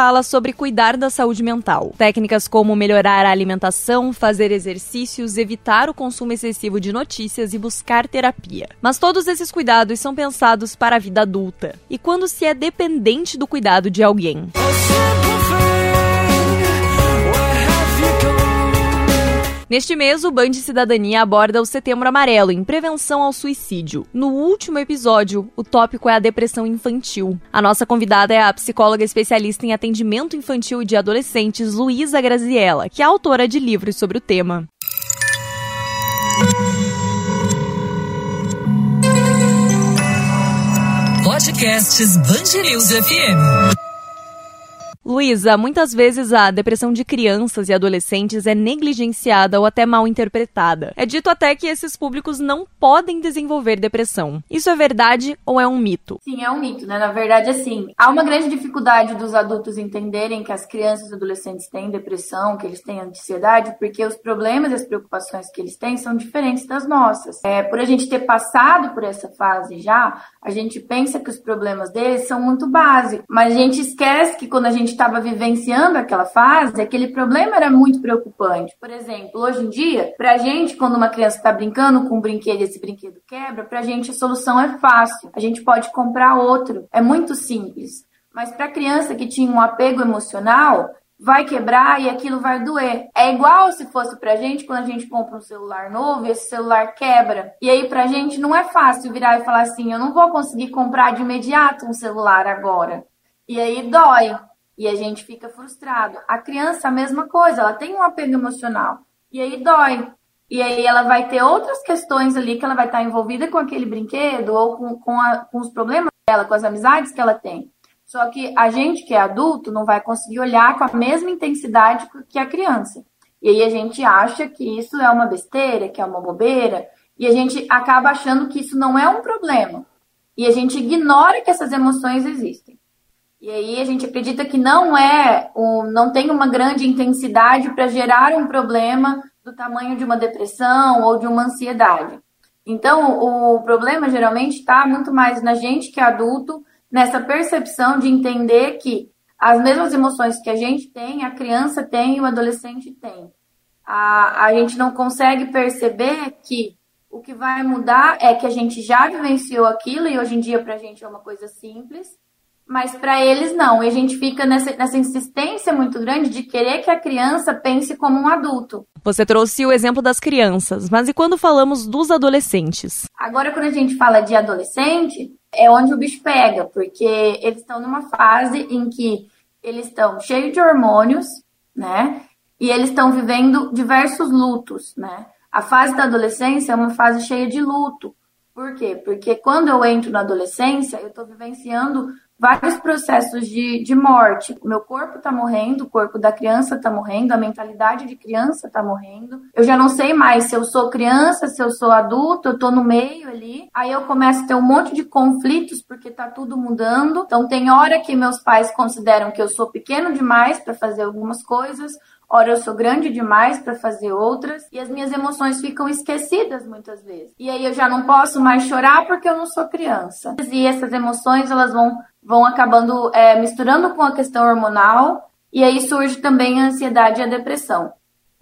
fala sobre cuidar da saúde mental. Técnicas como melhorar a alimentação, fazer exercícios, evitar o consumo excessivo de notícias e buscar terapia. Mas todos esses cuidados são pensados para a vida adulta. E quando se é dependente do cuidado de alguém? Neste mês, o Band Cidadania aborda o Setembro Amarelo em prevenção ao suicídio. No último episódio, o tópico é a depressão infantil. A nossa convidada é a psicóloga especialista em atendimento infantil e de adolescentes, Luísa Graziella, que é autora de livros sobre o tema. Podcasts News FM. Luísa, muitas vezes a depressão de crianças e adolescentes é negligenciada ou até mal interpretada. É dito até que esses públicos não podem desenvolver depressão. Isso é verdade ou é um mito? Sim, é um mito, né? Na verdade, assim, há uma grande dificuldade dos adultos entenderem que as crianças e adolescentes têm depressão, que eles têm ansiedade, porque os problemas e as preocupações que eles têm são diferentes das nossas. É, por a gente ter passado por essa fase já, a gente pensa que os problemas deles são muito básicos, mas a gente esquece que quando a gente estava vivenciando aquela fase, aquele problema era muito preocupante. Por exemplo, hoje em dia, pra gente, quando uma criança está brincando com um brinquedo e esse brinquedo quebra, pra gente a solução é fácil. A gente pode comprar outro. É muito simples. Mas para criança que tinha um apego emocional, vai quebrar e aquilo vai doer. É igual se fosse pra gente quando a gente compra um celular novo e esse celular quebra. E aí pra gente não é fácil virar e falar assim, eu não vou conseguir comprar de imediato um celular agora. E aí dói e a gente fica frustrado. A criança, a mesma coisa, ela tem um apego emocional e aí dói. E aí ela vai ter outras questões ali que ela vai estar envolvida com aquele brinquedo ou com, com, a, com os problemas dela, com as amizades que ela tem. Só que a gente que é adulto não vai conseguir olhar com a mesma intensidade que a criança. E aí a gente acha que isso é uma besteira, que é uma bobeira, e a gente acaba achando que isso não é um problema. E a gente ignora que essas emoções existem. E aí a gente acredita que não é, um, não tem uma grande intensidade para gerar um problema do tamanho de uma depressão ou de uma ansiedade. Então, o problema geralmente está muito mais na gente que é adulto, nessa percepção de entender que as mesmas emoções que a gente tem, a criança tem e o adolescente tem. A, a gente não consegue perceber que o que vai mudar é que a gente já vivenciou aquilo e hoje em dia para a gente é uma coisa simples mas para eles não. E a gente fica nessa, nessa insistência muito grande de querer que a criança pense como um adulto. Você trouxe o exemplo das crianças, mas e quando falamos dos adolescentes? Agora, quando a gente fala de adolescente, é onde o bicho pega, porque eles estão numa fase em que eles estão cheios de hormônios, né? E eles estão vivendo diversos lutos, né? A fase da adolescência é uma fase cheia de luto. Por quê? Porque quando eu entro na adolescência, eu estou vivenciando vários processos de, de morte. O meu corpo está morrendo, o corpo da criança está morrendo, a mentalidade de criança está morrendo. Eu já não sei mais se eu sou criança, se eu sou adulto, eu estou no meio ali. Aí eu começo a ter um monte de conflitos porque está tudo mudando. Então tem hora que meus pais consideram que eu sou pequeno demais para fazer algumas coisas, Ora, eu sou grande demais para fazer outras e as minhas emoções ficam esquecidas muitas vezes. E aí eu já não posso mais chorar porque eu não sou criança. E essas emoções elas vão vão acabando é, misturando com a questão hormonal e aí surge também a ansiedade e a depressão.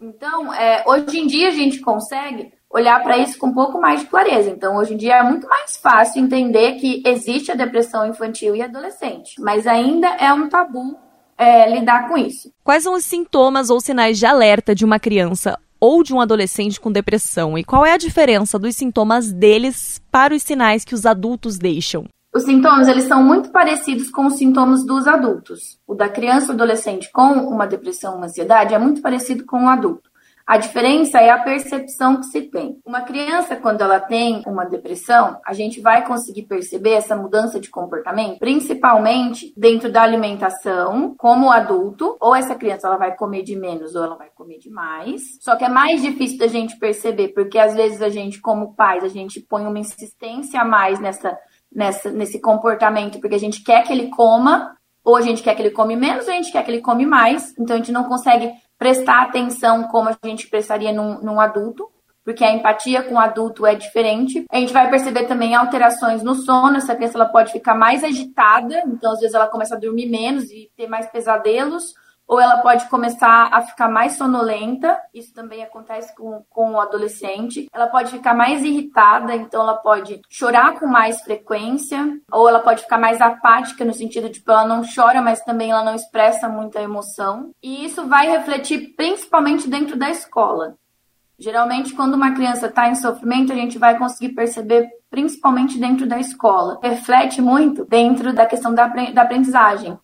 Então, é, hoje em dia a gente consegue olhar para isso com um pouco mais de clareza. Então, hoje em dia é muito mais fácil entender que existe a depressão infantil e adolescente, mas ainda é um tabu é, lidar com isso. Quais são os sintomas ou sinais de alerta de uma criança ou de um adolescente com depressão? E qual é a diferença dos sintomas deles para os sinais que os adultos deixam? Os sintomas eles são muito parecidos com os sintomas dos adultos. O da criança ou adolescente com uma depressão, uma ansiedade é muito parecido com o adulto. A diferença é a percepção que se tem. Uma criança, quando ela tem uma depressão, a gente vai conseguir perceber essa mudança de comportamento, principalmente dentro da alimentação, como adulto, ou essa criança ela vai comer de menos ou ela vai comer de mais. Só que é mais difícil da gente perceber, porque às vezes a gente, como pais, a gente põe uma insistência a mais nessa, nessa, nesse comportamento, porque a gente quer que ele coma, ou a gente quer que ele come menos, ou a gente quer que ele come mais. Então a gente não consegue prestar atenção como a gente prestaria num, num adulto, porque a empatia com o adulto é diferente. A gente vai perceber também alterações no sono, essa criança ela pode ficar mais agitada, então às vezes ela começa a dormir menos e ter mais pesadelos, ou ela pode começar a ficar mais sonolenta, isso também acontece com, com o adolescente. Ela pode ficar mais irritada, então ela pode chorar com mais frequência, ou ela pode ficar mais apática, no sentido de que ela não chora, mas também ela não expressa muita emoção. E isso vai refletir principalmente dentro da escola. Geralmente, quando uma criança está em sofrimento, a gente vai conseguir perceber principalmente dentro da escola. Reflete muito dentro da questão da aprendizagem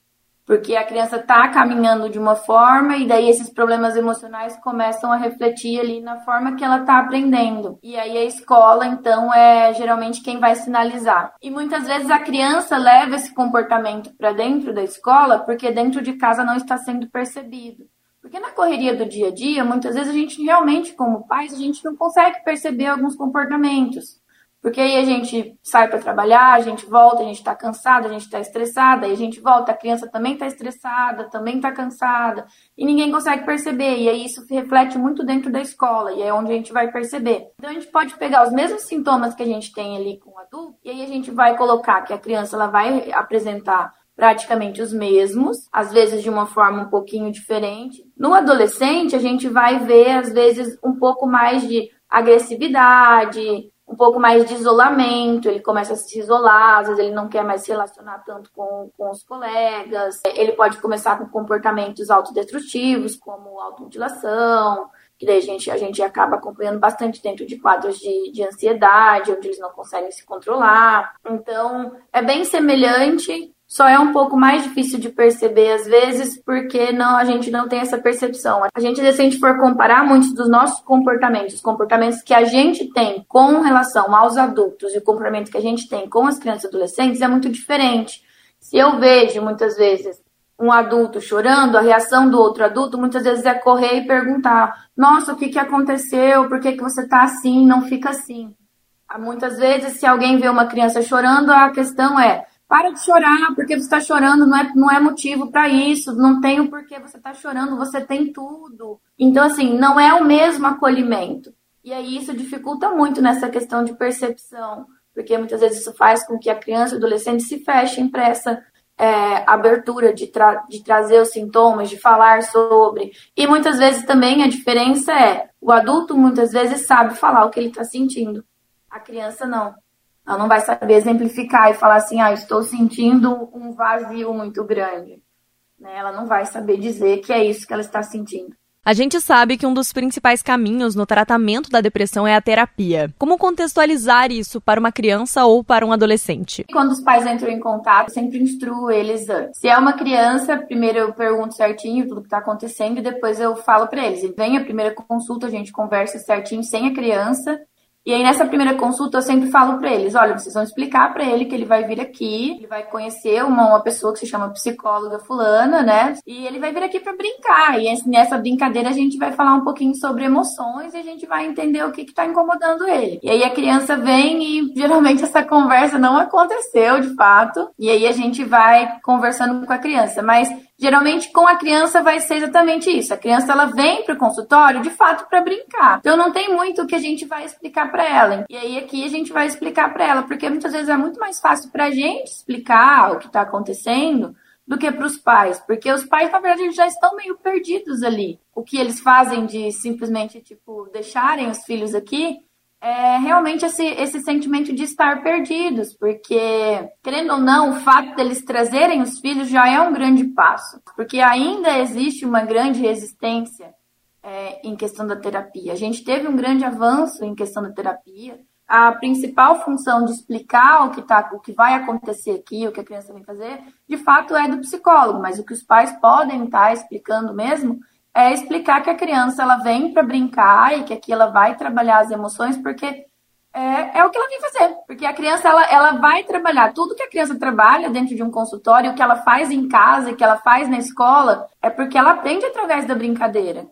porque a criança está caminhando de uma forma e daí esses problemas emocionais começam a refletir ali na forma que ela está aprendendo. E aí a escola, então, é geralmente quem vai sinalizar. E muitas vezes a criança leva esse comportamento para dentro da escola porque dentro de casa não está sendo percebido. Porque na correria do dia a dia, muitas vezes a gente realmente, como pais, a gente não consegue perceber alguns comportamentos. Porque aí a gente sai para trabalhar, a gente volta, a gente está cansada, a gente está estressada, aí a gente volta, a criança também está estressada, também está cansada, e ninguém consegue perceber. E aí isso reflete muito dentro da escola, e é onde a gente vai perceber. Então a gente pode pegar os mesmos sintomas que a gente tem ali com o adulto, e aí a gente vai colocar que a criança ela vai apresentar praticamente os mesmos, às vezes de uma forma um pouquinho diferente. No adolescente, a gente vai ver, às vezes, um pouco mais de agressividade, um pouco mais de isolamento, ele começa a se isolar, às vezes ele não quer mais se relacionar tanto com, com os colegas, ele pode começar com comportamentos autodestrutivos, como automutilação, que daí a gente, a gente acaba acompanhando bastante dentro de quadros de, de ansiedade, onde eles não conseguem se controlar. Então, é bem semelhante só é um pouco mais difícil de perceber às vezes porque não a gente não tem essa percepção. A gente, se a gente for comparar muitos dos nossos comportamentos, os comportamentos que a gente tem com relação aos adultos e o comportamento que a gente tem com as crianças e adolescentes é muito diferente. Se eu vejo muitas vezes um adulto chorando, a reação do outro adulto muitas vezes é correr e perguntar: Nossa, o que, que aconteceu? Por que, que você tá assim? Não fica assim. Muitas vezes, se alguém vê uma criança chorando, a questão é: para de chorar, porque você está chorando, não é, não é motivo para isso, não tem o porquê você está chorando, você tem tudo. Então, assim, não é o mesmo acolhimento. E aí isso dificulta muito nessa questão de percepção, porque muitas vezes isso faz com que a criança e o adolescente se fechem para essa é, abertura de, tra de trazer os sintomas, de falar sobre. E muitas vezes também a diferença é o adulto muitas vezes sabe falar o que ele está sentindo, a criança não. Ela não vai saber exemplificar e falar assim, ah, estou sentindo um vazio muito grande. Né? Ela não vai saber dizer que é isso que ela está sentindo. A gente sabe que um dos principais caminhos no tratamento da depressão é a terapia. Como contextualizar isso para uma criança ou para um adolescente? Quando os pais entram em contato, sempre instruo eles antes. Se é uma criança, primeiro eu pergunto certinho tudo que está acontecendo e depois eu falo para eles. Vem a primeira consulta, a gente conversa certinho sem a criança e aí, nessa primeira consulta, eu sempre falo para eles: olha, vocês vão explicar para ele que ele vai vir aqui, ele vai conhecer uma, uma pessoa que se chama psicóloga fulana, né? E ele vai vir aqui para brincar. E nessa brincadeira, a gente vai falar um pouquinho sobre emoções e a gente vai entender o que está incomodando ele. E aí, a criança vem e geralmente essa conversa não aconteceu de fato. E aí, a gente vai conversando com a criança. Mas Geralmente com a criança vai ser exatamente isso. A criança ela vem para o consultório de fato para brincar. Então não tem muito que a gente vai explicar para ela. E aí aqui a gente vai explicar para ela, porque muitas vezes é muito mais fácil para a gente explicar o que está acontecendo do que para os pais, porque os pais na verdade já estão meio perdidos ali. O que eles fazem de simplesmente tipo deixarem os filhos aqui é realmente esse, esse sentimento de estar perdidos, porque, querendo ou não, o fato deles trazerem os filhos já é um grande passo, porque ainda existe uma grande resistência é, em questão da terapia. A gente teve um grande avanço em questão da terapia. A principal função de explicar o que, tá, o que vai acontecer aqui, o que a criança vai fazer, de fato é do psicólogo, mas o que os pais podem estar tá explicando mesmo é explicar que a criança ela vem para brincar e que aqui ela vai trabalhar as emoções, porque é, é o que ela vem fazer. Porque a criança ela, ela vai trabalhar tudo que a criança trabalha dentro de um consultório, o que ela faz em casa, o que ela faz na escola, é porque ela aprende através da brincadeira.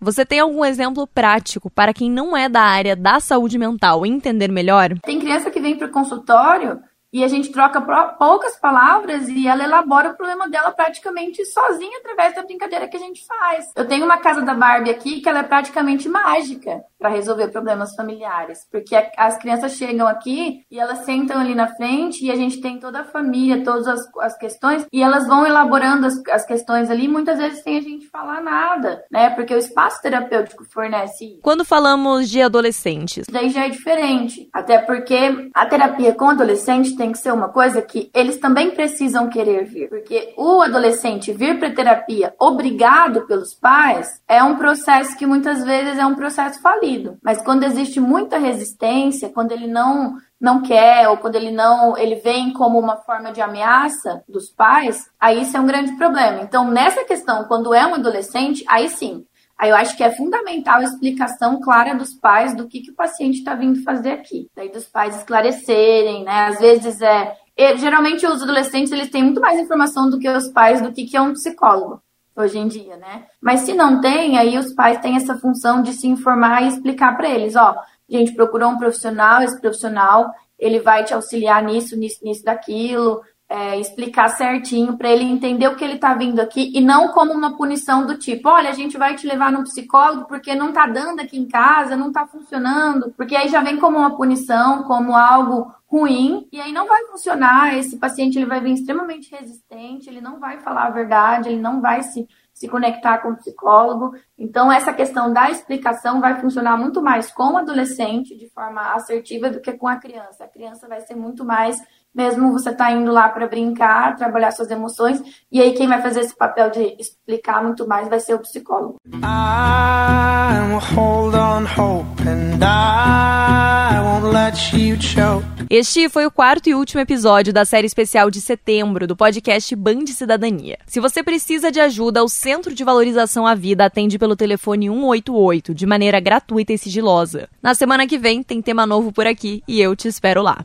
Você tem algum exemplo prático para quem não é da área da saúde mental entender melhor? Tem criança que vem para o consultório e a gente troca poucas palavras e ela elabora o problema dela praticamente sozinha através da brincadeira que a gente faz. Eu tenho uma casa da Barbie aqui que ela é praticamente mágica. Para resolver problemas familiares. Porque as crianças chegam aqui e elas sentam ali na frente e a gente tem toda a família, todas as, as questões, e elas vão elaborando as, as questões ali, muitas vezes sem a gente falar nada, né? Porque o espaço terapêutico fornece. Quando falamos de adolescentes, daí já é diferente. Até porque a terapia com adolescente tem que ser uma coisa que eles também precisam querer vir. Porque o adolescente vir para terapia obrigado pelos pais é um processo que muitas vezes é um processo falido. Mas quando existe muita resistência, quando ele não não quer ou quando ele não ele vem como uma forma de ameaça dos pais, aí isso é um grande problema. Então, nessa questão, quando é um adolescente, aí sim, Aí eu acho que é fundamental a explicação clara dos pais do que, que o paciente está vindo fazer aqui. Daí dos pais esclarecerem, né? Às vezes é. Geralmente os adolescentes eles têm muito mais informação do que os pais do que, que é um psicólogo hoje em dia, né? Mas se não tem, aí os pais têm essa função de se informar e explicar para eles, ó, gente procurou um profissional, esse profissional ele vai te auxiliar nisso, nisso, nisso, daquilo, é, explicar certinho para ele entender o que ele está vindo aqui e não como uma punição do tipo, olha, a gente vai te levar no psicólogo porque não está dando aqui em casa, não está funcionando, porque aí já vem como uma punição, como algo ruim e aí não vai funcionar. Esse paciente ele vai vir extremamente resistente, ele não vai falar a verdade, ele não vai se se conectar com o psicólogo. Então, essa questão da explicação vai funcionar muito mais com o adolescente de forma assertiva do que com a criança. A criança vai ser muito mais, mesmo você tá indo lá para brincar, trabalhar suas emoções, e aí quem vai fazer esse papel de explicar muito mais vai ser o psicólogo. I will hold on hope and I won't let you choke. Este foi o quarto e último episódio da série especial de setembro do podcast Band Cidadania. Se você precisa de ajuda, o Centro de Valorização à Vida atende pelo telefone 188 de maneira gratuita e sigilosa. Na semana que vem tem tema novo por aqui e eu te espero lá.